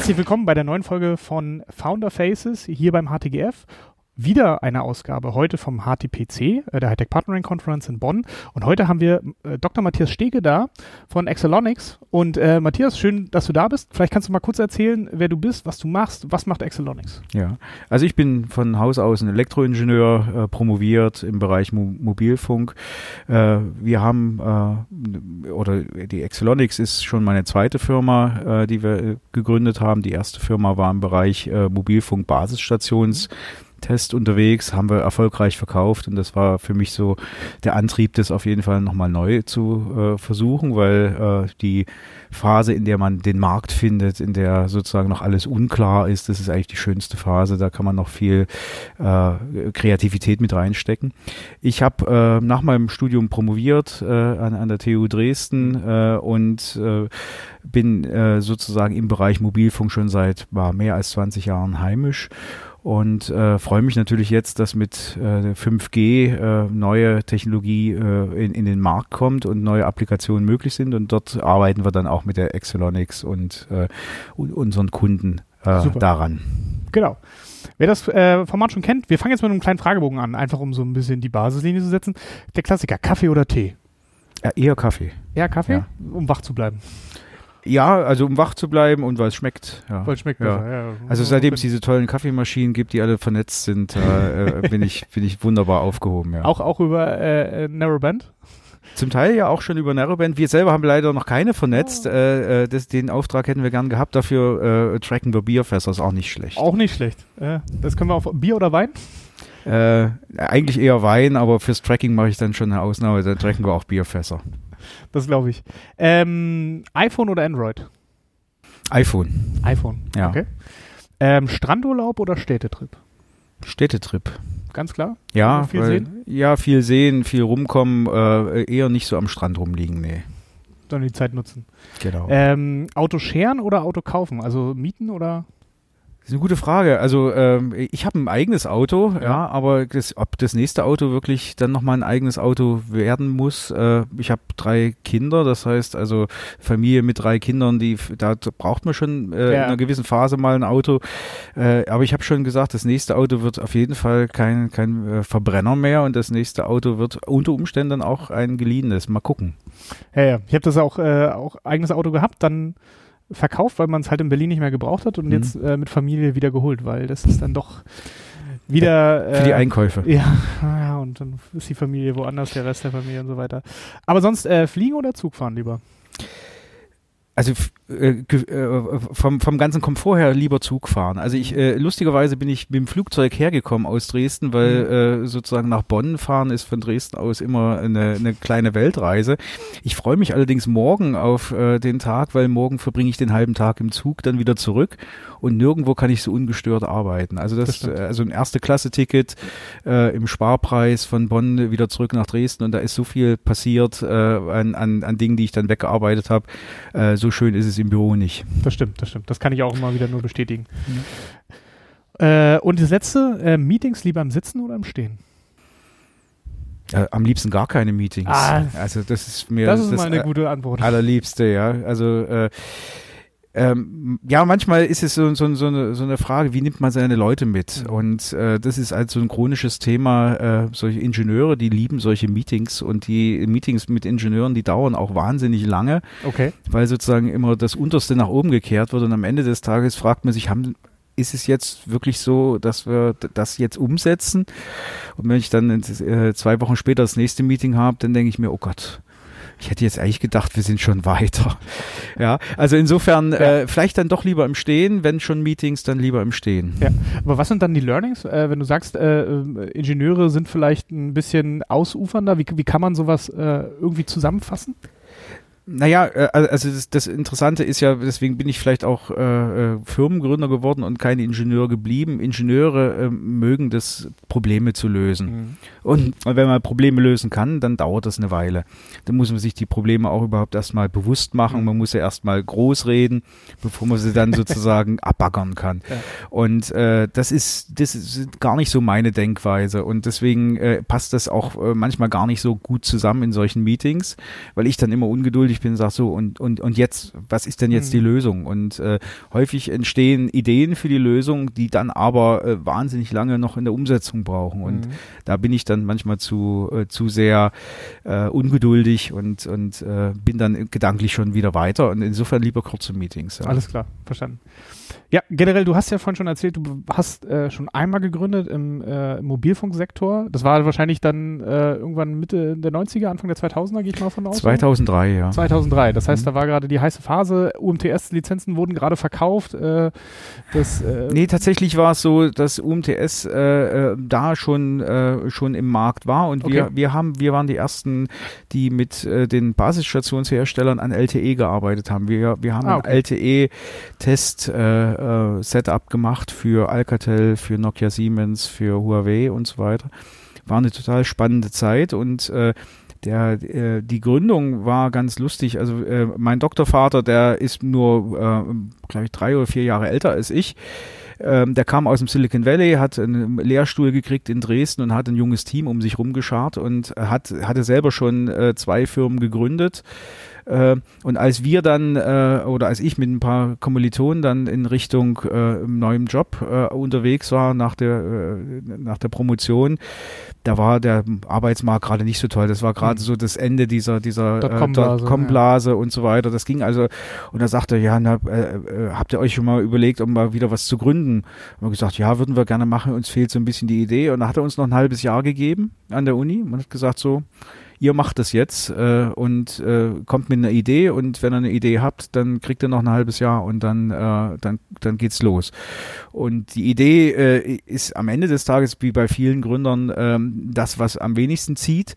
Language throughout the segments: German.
Herzlich willkommen bei der neuen Folge von Founder Faces hier beim HTGF wieder eine Ausgabe heute vom HTPC, äh, der Hightech Partnering Conference in Bonn. Und heute haben wir äh, Dr. Matthias Stege da von Excelonics. Und äh, Matthias, schön, dass du da bist. Vielleicht kannst du mal kurz erzählen, wer du bist, was du machst. Was macht Excelonics? Ja, also ich bin von Haus aus ein Elektroingenieur, äh, promoviert im Bereich Mo Mobilfunk. Äh, wir haben, äh, oder die Excelonics ist schon meine zweite Firma, die wir gegründet haben. Die erste Firma war im Bereich Mobilfunk-Basisstations. Mhm Test unterwegs, haben wir erfolgreich verkauft und das war für mich so der Antrieb, das auf jeden Fall nochmal neu zu äh, versuchen, weil äh, die Phase, in der man den Markt findet, in der sozusagen noch alles unklar ist, das ist eigentlich die schönste Phase, da kann man noch viel äh, Kreativität mit reinstecken. Ich habe äh, nach meinem Studium promoviert äh, an, an der TU Dresden äh, und bin sozusagen im Bereich Mobilfunk schon seit war mehr als 20 Jahren heimisch und äh, freue mich natürlich jetzt, dass mit äh, 5G äh, neue Technologie äh, in, in den Markt kommt und neue Applikationen möglich sind und dort arbeiten wir dann auch mit der Excelonics und, äh, und unseren Kunden äh, daran. Genau. Wer das Format schon kennt, wir fangen jetzt mit einem kleinen Fragebogen an, einfach um so ein bisschen die Basislinie zu setzen. Der Klassiker, Kaffee oder Tee? Ja, eher Kaffee. Eher Kaffee, ja. um wach zu bleiben. Ja, also um wach zu bleiben und weil es schmeckt. Ja. Weil es schmeckt ja. besser, ja. Also seitdem es diese tollen Kaffeemaschinen gibt, die alle vernetzt sind, äh, bin, ich, bin ich wunderbar aufgehoben. Ja. Auch, auch über äh, Narrowband? Zum Teil ja auch schon über Narrowband. Wir selber haben leider noch keine vernetzt. Oh. Äh, das, den Auftrag hätten wir gern gehabt. Dafür äh, tracken wir Bierfässer, ist auch nicht schlecht. Auch nicht schlecht. Äh, das können wir auf Bier oder Wein? Äh, eigentlich eher Wein, aber fürs Tracking mache ich dann schon eine Ausnahme. Dann tracken wir auch Bierfässer. Das glaube ich. Ähm, iPhone oder Android? iPhone. iPhone, ja. Okay. Ähm, Strandurlaub oder Städtetrip? Städtetrip. Ganz klar? Ja, viel weil, sehen? Ja, viel sehen, viel rumkommen, äh, eher nicht so am Strand rumliegen, nee. Sondern die Zeit nutzen. Genau. Ähm, Auto scheren oder Auto kaufen? Also mieten oder? Das ist eine gute Frage. Also ähm, ich habe ein eigenes Auto, ja, ja aber das, ob das nächste Auto wirklich dann nochmal ein eigenes Auto werden muss. Äh, ich habe drei Kinder, das heißt also Familie mit drei Kindern, die da braucht man schon äh, ja. in einer gewissen Phase mal ein Auto. Äh, aber ich habe schon gesagt, das nächste Auto wird auf jeden Fall kein, kein äh, Verbrenner mehr und das nächste Auto wird unter Umständen auch ein geliehenes. Mal gucken. Ja, ja. Ich habe das auch, äh, auch eigenes Auto gehabt, dann verkauft, weil man es halt in Berlin nicht mehr gebraucht hat und mhm. jetzt äh, mit Familie wieder geholt, weil das ist dann doch wieder. Äh, Für die Einkäufe. Ja, ja, und dann ist die Familie woanders, der Rest der Familie und so weiter. Aber sonst äh, fliegen oder Zug fahren lieber? Also äh, äh, vom, vom ganzen Komfort her lieber Zug fahren. Also ich, äh, lustigerweise bin ich mit dem Flugzeug hergekommen aus Dresden, weil mhm. äh, sozusagen nach Bonn fahren ist von Dresden aus immer eine, eine kleine Weltreise. Ich freue mich allerdings morgen auf äh, den Tag, weil morgen verbringe ich den halben Tag im Zug, dann wieder zurück und nirgendwo kann ich so ungestört arbeiten. Also das, das also ein erste Klasse Ticket äh, im Sparpreis von Bonn wieder zurück nach Dresden und da ist so viel passiert äh, an, an, an Dingen, die ich dann weggearbeitet habe. Äh, so schön ist es im Büro nicht. Das stimmt, das stimmt. Das kann ich auch immer wieder nur bestätigen. Mhm. Äh, und das letzte, äh, Meetings lieber im Sitzen oder im Stehen? Äh, am liebsten gar keine Meetings. Ah, also das ist mir das ist das mal eine gute Antwort. Allerliebste, ja. Also äh, ähm, ja, manchmal ist es so, so, so, eine, so eine Frage, wie nimmt man seine Leute mit? Mhm. Und äh, das ist halt so ein chronisches Thema. Äh, solche Ingenieure, die lieben solche Meetings und die Meetings mit Ingenieuren, die dauern auch wahnsinnig lange, okay. weil sozusagen immer das Unterste nach oben gekehrt wird und am Ende des Tages fragt man sich, haben, ist es jetzt wirklich so, dass wir das jetzt umsetzen? Und wenn ich dann äh, zwei Wochen später das nächste Meeting habe, dann denke ich mir, oh Gott, ich hätte jetzt eigentlich gedacht, wir sind schon weiter. Ja, also insofern ja. äh, vielleicht dann doch lieber im Stehen, wenn schon Meetings, dann lieber im Stehen. Ja, aber was sind dann die Learnings, äh, wenn du sagst, äh, äh Ingenieure sind vielleicht ein bisschen ausufernder, wie, wie kann man sowas äh, irgendwie zusammenfassen? Naja, äh, also das, das, Interessante ist ja, deswegen bin ich vielleicht auch äh, äh, Firmengründer geworden und kein Ingenieur geblieben. Ingenieure äh, mögen das, Probleme zu lösen. Mhm. Und wenn man Probleme lösen kann, dann dauert das eine Weile. Dann muss man sich die Probleme auch überhaupt erstmal bewusst machen. Mhm. Man muss ja erstmal groß reden, bevor man sie dann sozusagen abbaggern kann. Ja. Und äh, das ist das ist gar nicht so meine Denkweise. Und deswegen äh, passt das auch manchmal gar nicht so gut zusammen in solchen Meetings, weil ich dann immer ungeduldig ungeduldig bin und sage so, und, und, und jetzt, was ist denn jetzt Mhm. die Lösung? Und äh, häufig entstehen Ideen für die Lösung, die dann aber äh, wahnsinnig lange noch in der Umsetzung brauchen. Und Mhm. da bin ich dann manchmal zu, äh, zu sehr äh, ungeduldig und, und äh, bin dann gedanklich schon wieder weiter. Und insofern lieber kurze Meetings. Ja. Alles klar, verstanden. Ja, generell, du hast ja vorhin schon erzählt, du hast äh, schon einmal gegründet im äh, Mobilfunksektor. Das war wahrscheinlich dann äh, irgendwann Mitte der 90er, Anfang der 2000er, gehe ich mal von aus. 2003, ja. 2003. Das heißt, Mhm. da war gerade die heiße Phase. UMTS-Lizenzen wurden gerade verkauft. Äh, das, äh, Nee, tatsächlich war es so, dass UMTS äh, da schon, schon im Markt war und wir, Okay. wir haben, wir waren die ersten, die mit den Basisstationsherstellern an LTE gearbeitet haben. Wir, wir haben Ah, ein LTE-Test äh, äh, Setup gemacht für Alcatel, für Nokia Siemens, für Huawei und so weiter. War eine total spannende Zeit und äh, der, äh, die Gründung war ganz lustig. Also äh, mein Doktorvater, der ist nur, äh, glaube ich, drei oder vier Jahre älter als ich. Ähm, der kam aus dem Silicon Valley, hat einen Lehrstuhl gekriegt in Dresden und hat ein junges Team um sich rumgeschart und hat, hatte selber schon äh, zwei Firmen gegründet. Äh, und als wir dann äh, oder als ich mit ein paar Kommilitonen dann in Richtung äh, neuem Job unterwegs war nach der nach der Promotion, da war der Arbeitsmarkt gerade nicht so toll. Das war gerade Mhm. so das Ende dieser dieser Dotcom-Blase, Dotcom-Blase und so weiter. Das ging also und da sagte er, ja, na, habt ihr euch schon mal überlegt, um mal wieder was zu gründen? Haben wir gesagt, ja, würden wir gerne machen. Uns fehlt so ein bisschen die Idee. Und da hat er uns noch ein halbes Jahr gegeben an der Uni und hat gesagt so, ihr macht das jetzt äh, und äh, kommt mit einer Idee und wenn ihr eine Idee habt, dann kriegt ihr noch ein halbes Jahr und dann, äh, dann, dann geht's los. Und die Idee äh, ist am Ende des Tages, wie bei vielen Gründern, ähm, das, was am wenigsten zieht.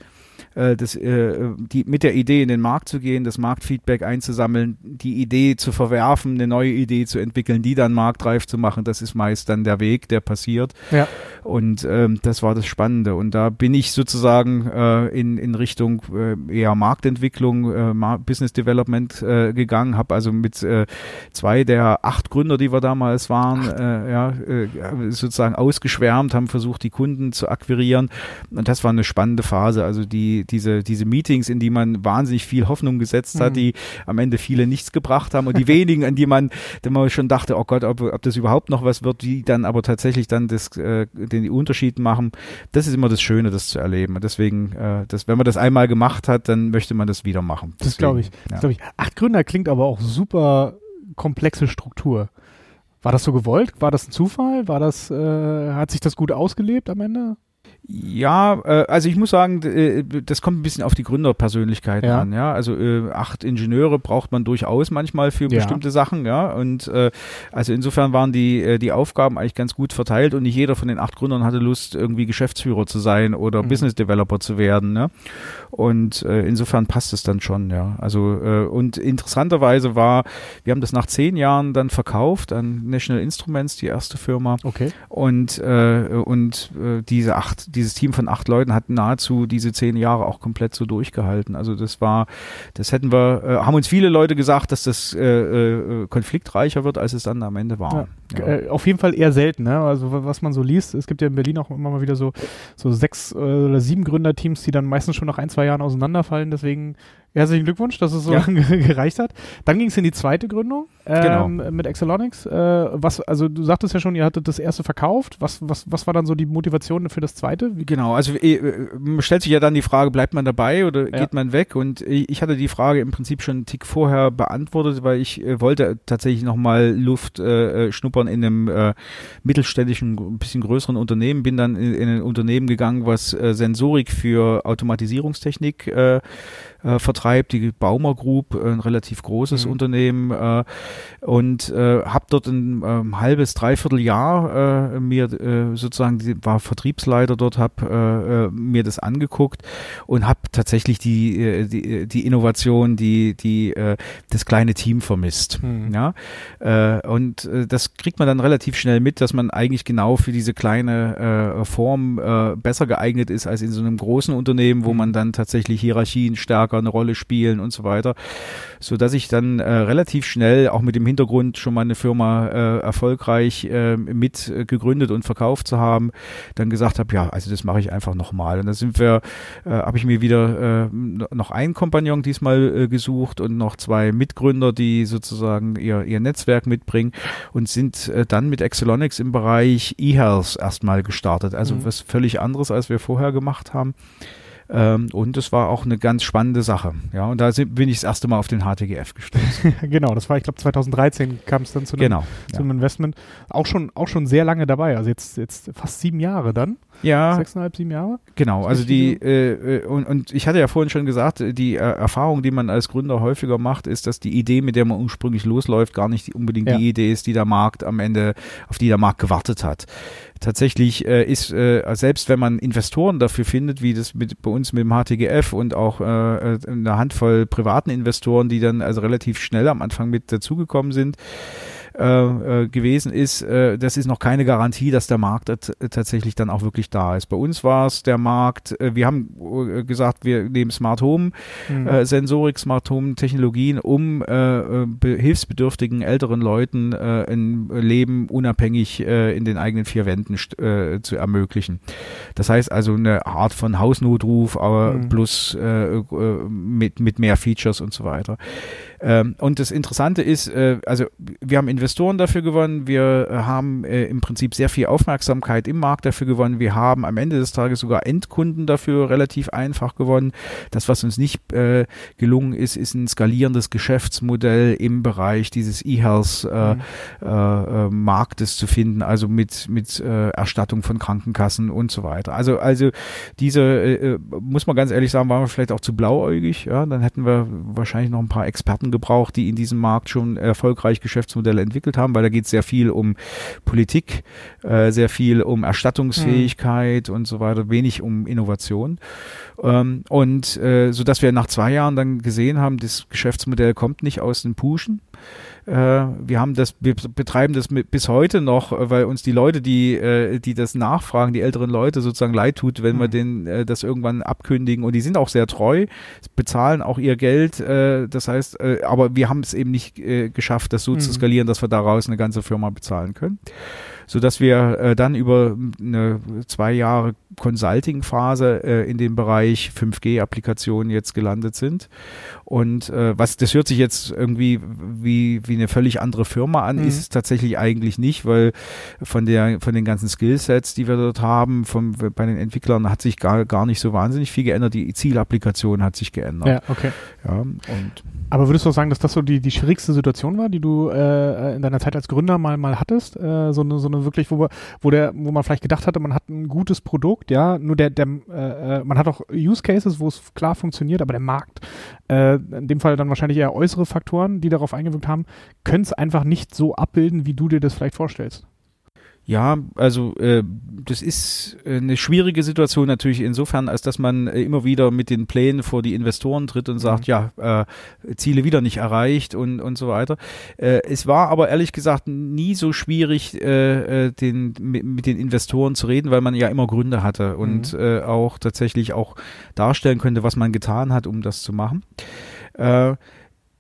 Äh, das, äh, die, mit der Idee in den Markt zu gehen, das Marktfeedback einzusammeln, die Idee zu verwerfen, eine neue Idee zu entwickeln, die dann marktreif zu machen, das ist meist dann der Weg, der passiert. Ja. Und ähm, das war das Spannende. Und da bin ich sozusagen äh, in, in Richtung äh, eher Marktentwicklung, äh, Mar Business Development äh, gegangen, habe also mit äh, zwei der acht Gründer, die wir damals waren, äh, ja, äh, sozusagen ausgeschwärmt, haben versucht, die Kunden zu akquirieren. Und das war eine spannende Phase. Also die, diese, diese Meetings, in die man wahnsinnig viel Hoffnung gesetzt hat, Mhm. die am Ende viele nichts gebracht haben und die wenigen, an die man, die man schon dachte, oh Gott, ob, ob das überhaupt noch was wird, die dann aber tatsächlich dann das, äh, den Unterschied machen. Das ist immer das Schöne, das zu erleben. Und deswegen, äh, das, wenn man das einmal gemacht hat, dann möchte man das wieder machen. Das glaube ich. Deswegen, Das glaub ich. Acht Gründer klingt aber auch super komplexe Struktur. War das so gewollt? War das ein Zufall? War das, äh, hat sich das gut ausgelebt am Ende? Ja, äh, also ich muss sagen, äh, das kommt ein bisschen auf die Gründerpersönlichkeit Ja. an, ja. Also äh, acht Ingenieure braucht man durchaus manchmal für Ja. bestimmte Sachen, ja. Und äh, also insofern waren die, äh, die Aufgaben eigentlich ganz gut verteilt und nicht jeder von den acht Gründern hatte Lust, irgendwie Geschäftsführer zu sein oder Mhm. Business Developer zu werden, ne? Und äh, insofern passt es dann schon, ja. Also äh, und interessanterweise war, wir haben das nach zehn Jahren dann verkauft an National Instruments, die erste Firma. Okay. Und, äh, und äh, diese acht, dieses Team von acht Leuten hat nahezu diese zehn Jahre auch komplett so durchgehalten. Also das war, das hätten wir, äh, haben uns viele Leute gesagt, dass das äh, äh, konfliktreicher wird, als es dann am Ende war. Ja. Äh, auf jeden Fall eher selten, ne? Also wa- was man so liest, es gibt ja in Berlin auch immer mal wieder so, so sechs äh, oder sieben Gründerteams, die dann meistens schon nach ein, zwei Jahren auseinanderfallen. Deswegen herzlichen Glückwunsch, dass es so Ja. lange gereicht hat. Dann ging es in die zweite Gründung ähm, mit Excelonics. Äh, was, also du sagtest ja schon, ihr hattet das erste verkauft. Was, was, was war dann so die Motivation für das zweite? Wie, Genau, also äh, äh, stellt sich ja dann die Frage, bleibt man dabei oder Ja. geht man weg? Und ich hatte die Frage im Prinzip schon einen Tick vorher beantwortet, weil ich wollte tatsächlich nochmal Luft äh, schnuppern in einem äh, mittelständischen, ein bisschen größeren Unternehmen. Bin dann in, in ein Unternehmen gegangen, was äh, Sensorik für Automatisierungstechnik äh, äh, vertreibt, die Baumer Group, äh, ein relativ großes Mhm. Unternehmen äh, und äh, habe dort ein ähm, halbes, dreiviertel Jahr äh, mir äh, sozusagen, war Vertriebsleiter dort, habe äh, äh, mir das angeguckt und habe tatsächlich die, äh, die, die Innovation, die, die äh, das kleine Team vermisst. Hm. Ja, äh, und äh, das kriegt man dann relativ schnell mit, dass man eigentlich genau für diese kleine äh, Form äh, besser geeignet ist als in so einem großen Unternehmen, wo Mhm. man dann tatsächlich Hierarchien stärker stärker eine Rolle spielen und so weiter, so dass ich dann äh, relativ schnell auch mit dem Hintergrund schon mal eine Firma äh, erfolgreich äh, mit gegründet und verkauft zu haben, dann gesagt habe, ja, also das mache ich einfach nochmal. Und da sind wir, äh, habe ich mir wieder äh, noch einen Kompagnon diesmal äh, gesucht und noch zwei Mitgründer, die sozusagen ihr, ihr Netzwerk mitbringen und sind dann mit Excelonics im Bereich E-Health erstmal gestartet. Also mhm. was völlig anderes, als wir vorher gemacht haben. Ähm, und es war auch eine ganz spannende Sache. Ja, und da sind, bin ich das erste Mal auf den HTGF gestoßen. genau, das war, ich glaube, 2013 kam es dann zu einem, genau, zu einem ja. Investment. Auch schon, auch schon sehr lange dabei, also jetzt, jetzt fast sieben Jahre dann. Ja. Sechseinhalb, sieben Jahre? Genau, also die, äh, äh, und, und ich hatte ja vorhin schon gesagt, die äh, Erfahrung, die man als Gründer häufiger macht, ist, dass die Idee, mit der man ursprünglich losläuft, gar nicht unbedingt ja. die Idee ist, die der Markt am Ende, auf die der Markt gewartet hat tatsächlich äh, ist, äh, selbst wenn man Investoren dafür findet, wie das mit, bei uns mit dem HTGF und auch äh, äh, eine Handvoll privaten Investoren, die dann also relativ schnell am Anfang mit dazugekommen sind, äh, äh, gewesen ist, äh, das ist noch keine Garantie, dass der Markt tatsächlich dann auch wirklich da ist. Bei uns war es der Markt, äh, wir haben äh, gesagt, wir nehmen Smart Home mhm. äh, Sensorik, Smart Home Technologien, um äh, hilfsbedürftigen älteren Leuten äh, ein Leben unabhängig äh, in den eigenen vier Wänden äh, zu ermöglichen. Das heißt also eine Art von Hausnotruf, aber mhm. plus äh, mit, mit mehr Features und so weiter. Ähm, und das Interessante ist, äh, also wir haben Investoren dafür gewonnen, wir äh, haben äh, im Prinzip sehr viel Aufmerksamkeit im Markt dafür gewonnen, wir haben am Ende des Tages sogar Endkunden dafür relativ einfach gewonnen. Das, was uns nicht äh, gelungen ist, ist ein skalierendes Geschäftsmodell im Bereich dieses E-Health äh, mhm. Äh, zu finden, also mit, mit Erstattung von Krankenkassen und so weiter. Also, also diese, muss man ganz ehrlich sagen, waren wir vielleicht auch zu blauäugig, ja, dann hätten wir wahrscheinlich noch ein paar Experten gebraucht, die in diesem Markt schon erfolgreich Geschäftsmodelle entwickelt haben, weil da geht es sehr viel um Politik, äh, sehr viel um Erstattungsfähigkeit mhm. und so weiter, wenig um Innovation. Ähm, und äh, so dass wir nach zwei Jahren dann gesehen haben, das Geschäftsmodell kommt nicht aus den Puschen. Äh, wir haben das, wir betreiben das mit, bis heute noch, äh, weil uns die Leute, die, äh, die das nachfragen, die älteren Leute sozusagen leid tut, wenn mhm. wir denen das irgendwann abkündigen. Und die sind auch sehr treu, bezahlen auch ihr Geld. Das heißt, aber wir haben es eben nicht geschafft, das so mhm. zu skalieren, dass wir daraus eine ganze Firma bezahlen können so dass wir äh, dann über eine zwei Jahre Consulting-Phase äh, in dem Bereich 5G-Applikationen jetzt gelandet sind. Und äh, was das hört sich jetzt irgendwie wie, wie eine völlig andere Firma an, mhm. ist es tatsächlich eigentlich nicht, weil von der von den ganzen Skillsets, die wir dort haben, vom, bei den Entwicklern hat sich gar, gar nicht so wahnsinnig viel geändert. Die Zielapplikation hat sich geändert. Ja, okay. Ja, und aber würdest du auch sagen, dass das so die, die schwierigste Situation war, die du äh, in deiner Zeit als Gründer mal mal hattest? Äh, so eine so eine wirklich, wo, wo der, wo man vielleicht gedacht hatte, man hat ein gutes Produkt, ja, nur der, der äh, äh, man hat auch Use Cases, wo es klar funktioniert, aber der Markt, äh, in dem Fall dann wahrscheinlich eher äußere Faktoren, die darauf eingewirkt haben, können es einfach nicht so abbilden, wie du dir das vielleicht vorstellst. Ja, also äh, das ist äh, eine schwierige Situation natürlich insofern, als dass man äh, immer wieder mit den Plänen vor die Investoren tritt und sagt, mhm. ja, äh, Ziele wieder nicht erreicht und, und so weiter. Äh, es war aber ehrlich gesagt nie so schwierig, äh, äh den, mit, mit den Investoren zu reden, weil man ja immer Gründe hatte und mhm. äh, auch tatsächlich auch darstellen könnte, was man getan hat, um das zu machen. Äh,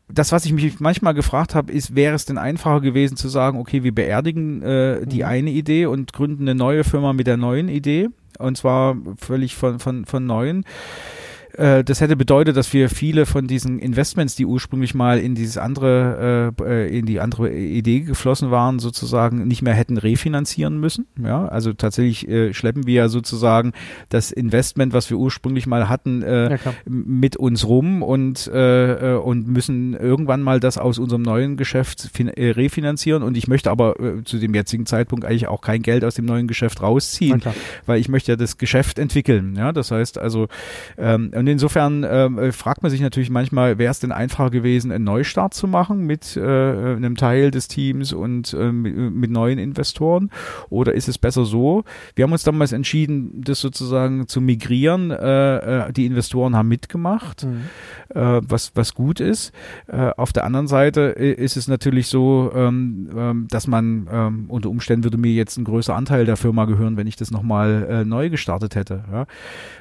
das, was ich mich manchmal gefragt habe, ist, wäre es denn einfacher gewesen zu sagen, okay, wir beerdigen äh, die mhm. eine Idee und gründen eine neue Firma mit der neuen Idee und zwar völlig von, von, von neuen. Äh, das hätte bedeutet, dass wir viele von diesen Investments, die ursprünglich mal in dieses andere, äh, äh, in die andere Idee geflossen waren, sozusagen nicht mehr hätten refinanzieren müssen. Ja, also tatsächlich äh, schleppen wir ja sozusagen das Investment, was wir ursprünglich mal hatten, äh, ja, mit uns rum und und müssen irgendwann mal das aus unserem neuen Geschäft refinanzieren. Und ich möchte aber zu dem jetzigen Zeitpunkt eigentlich auch kein Geld aus dem neuen Geschäft rausziehen, weil ich möchte ja das Geschäft entwickeln. Ja, das heißt also ähm, und insofern ähm, äh, fragt man sich natürlich manchmal, wäre es denn einfacher gewesen, einen Neustart zu machen mit äh, einem Teil des Teams und äh, mit, mit, neuen Investoren? Oder ist es besser so? Wir haben uns damals entschieden, das sozusagen zu migrieren. Äh, äh die Investoren haben mitgemacht, mhm. äh, was, was gut ist. Äh, auf der anderen Seite ist es natürlich so, ähm, ähm, dass man ähm, unter Umständen würde mir jetzt ein größer Anteil der Firma gehören, wenn ich das nochmal äh, neu gestartet hätte. Ja.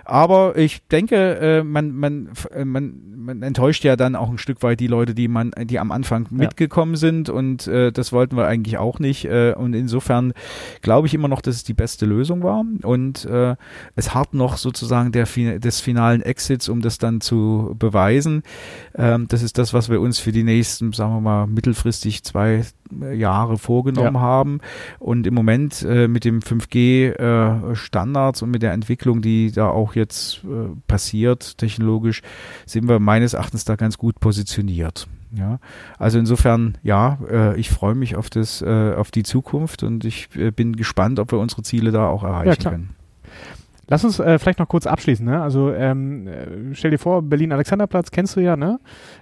Aber ich denke, äh, man, man, äh, man, man enttäuscht ja dann auch ein Stück weit die Leute, die man, die am Anfang ja. mitgekommen sind und äh, das wollten wir eigentlich auch nicht. Äh, und insofern glaube ich immer noch, dass es die beste Lösung war. Und äh, es hart noch sozusagen der, des finalen Exits, um das dann zu beweisen. Ähm, das ist das, was wir uns für die nächsten, sagen wir mal, mittelfristig zwei Jahre vorgenommen ja. haben. Und im Moment äh, mit dem 5G-Standards äh, und mit der Entwicklung, die da auch jetzt äh, passiert, technologisch, sind wir meines Erachtens da ganz gut positioniert. Ja, also insofern, ja, äh, ich freue mich auf das, äh, auf die Zukunft und ich äh, bin gespannt, ob wir unsere Ziele da auch erreichen ja, können. Lass uns äh, vielleicht noch kurz abschließen. Ne? Also ähm, äh, stell dir vor, Berlin-Alexanderplatz kennst du ja, ne?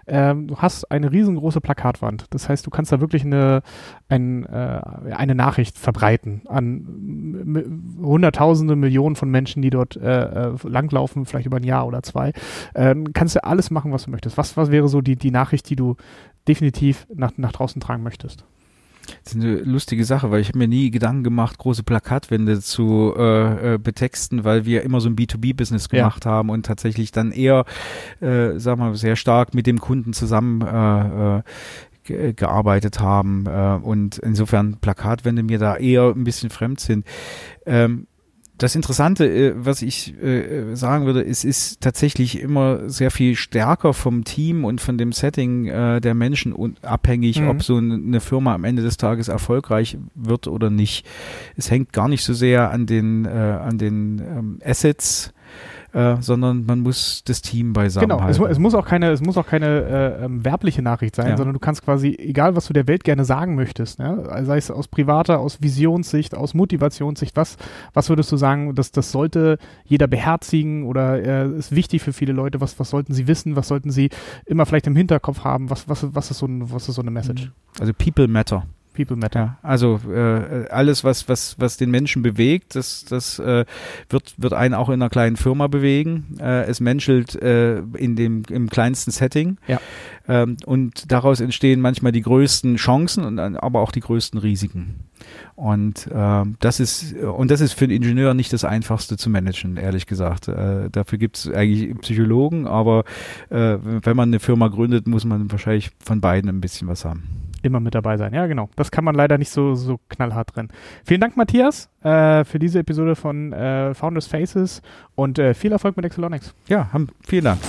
Ähm, du hast eine riesengroße Plakatwand. Das heißt, du kannst da wirklich eine, ein, äh, eine Nachricht verbreiten an Hunderttausende, Millionen von Menschen, die dort äh, äh, langlaufen, vielleicht über ein Jahr oder zwei. Ähm, kannst du alles machen, was du möchtest. Was, was wäre so die, die Nachricht, die du definitiv nach, nach draußen tragen möchtest? Das ist eine lustige Sache, weil ich habe mir nie Gedanken gemacht, große Plakatwände zu äh, äh, betexten, weil wir immer so ein B2B-Business gemacht ja. haben und tatsächlich dann eher, äh, sag mal, sehr stark mit dem Kunden zusammen äh, äh, gearbeitet haben äh, und insofern Plakatwände mir da eher ein bisschen fremd sind. Ähm, das Interessante, äh, was ich äh, sagen würde, ist, ist tatsächlich immer sehr viel stärker vom Team und von dem Setting äh, der Menschen abhängig, mhm. ob so eine Firma am Ende des Tages erfolgreich wird oder nicht. Es hängt gar nicht so sehr an den, an den ähm, Assets, äh, sondern man muss das Team beisammen genau, halten. Es, es, muss auch keine, es muss auch keine äh, ähm, werbliche Nachricht sein, ja. sondern du kannst quasi, egal was du der Welt gerne sagen möchtest, ne? sei es aus privater, aus Visionssicht, aus Motivationssicht, was, was würdest du sagen, dass das sollte jeder beherzigen oder äh, ist wichtig für viele Leute, was, was sollten sie wissen, was sollten sie immer vielleicht im Hinterkopf haben, was, was, was, ist, so ein, was ist so eine Message? Also People Matter. People Matter. Ja, also äh, alles, was, was, was den Menschen bewegt, das, das äh, wird, wird einen auch in einer kleinen Firma bewegen. Äh, es menschelt äh, in dem, im kleinsten Setting. Ja. Ähm, und daraus entstehen manchmal die größten Chancen, und, aber auch die größten Risiken. Und äh, das ist und das ist für einen Ingenieur nicht das Einfachste zu managen, ehrlich gesagt. Äh, dafür gibt es eigentlich Psychologen, aber äh, wenn man eine Firma gründet, muss man wahrscheinlich von beiden ein bisschen was haben immer mit dabei sein. Ja, genau. Das kann man leider nicht so, so knallhart trennen. Vielen Dank, Matthias, äh, für diese Episode von äh, Founders Faces und äh, viel Erfolg mit Excelonics. Ja, haben, vielen Dank.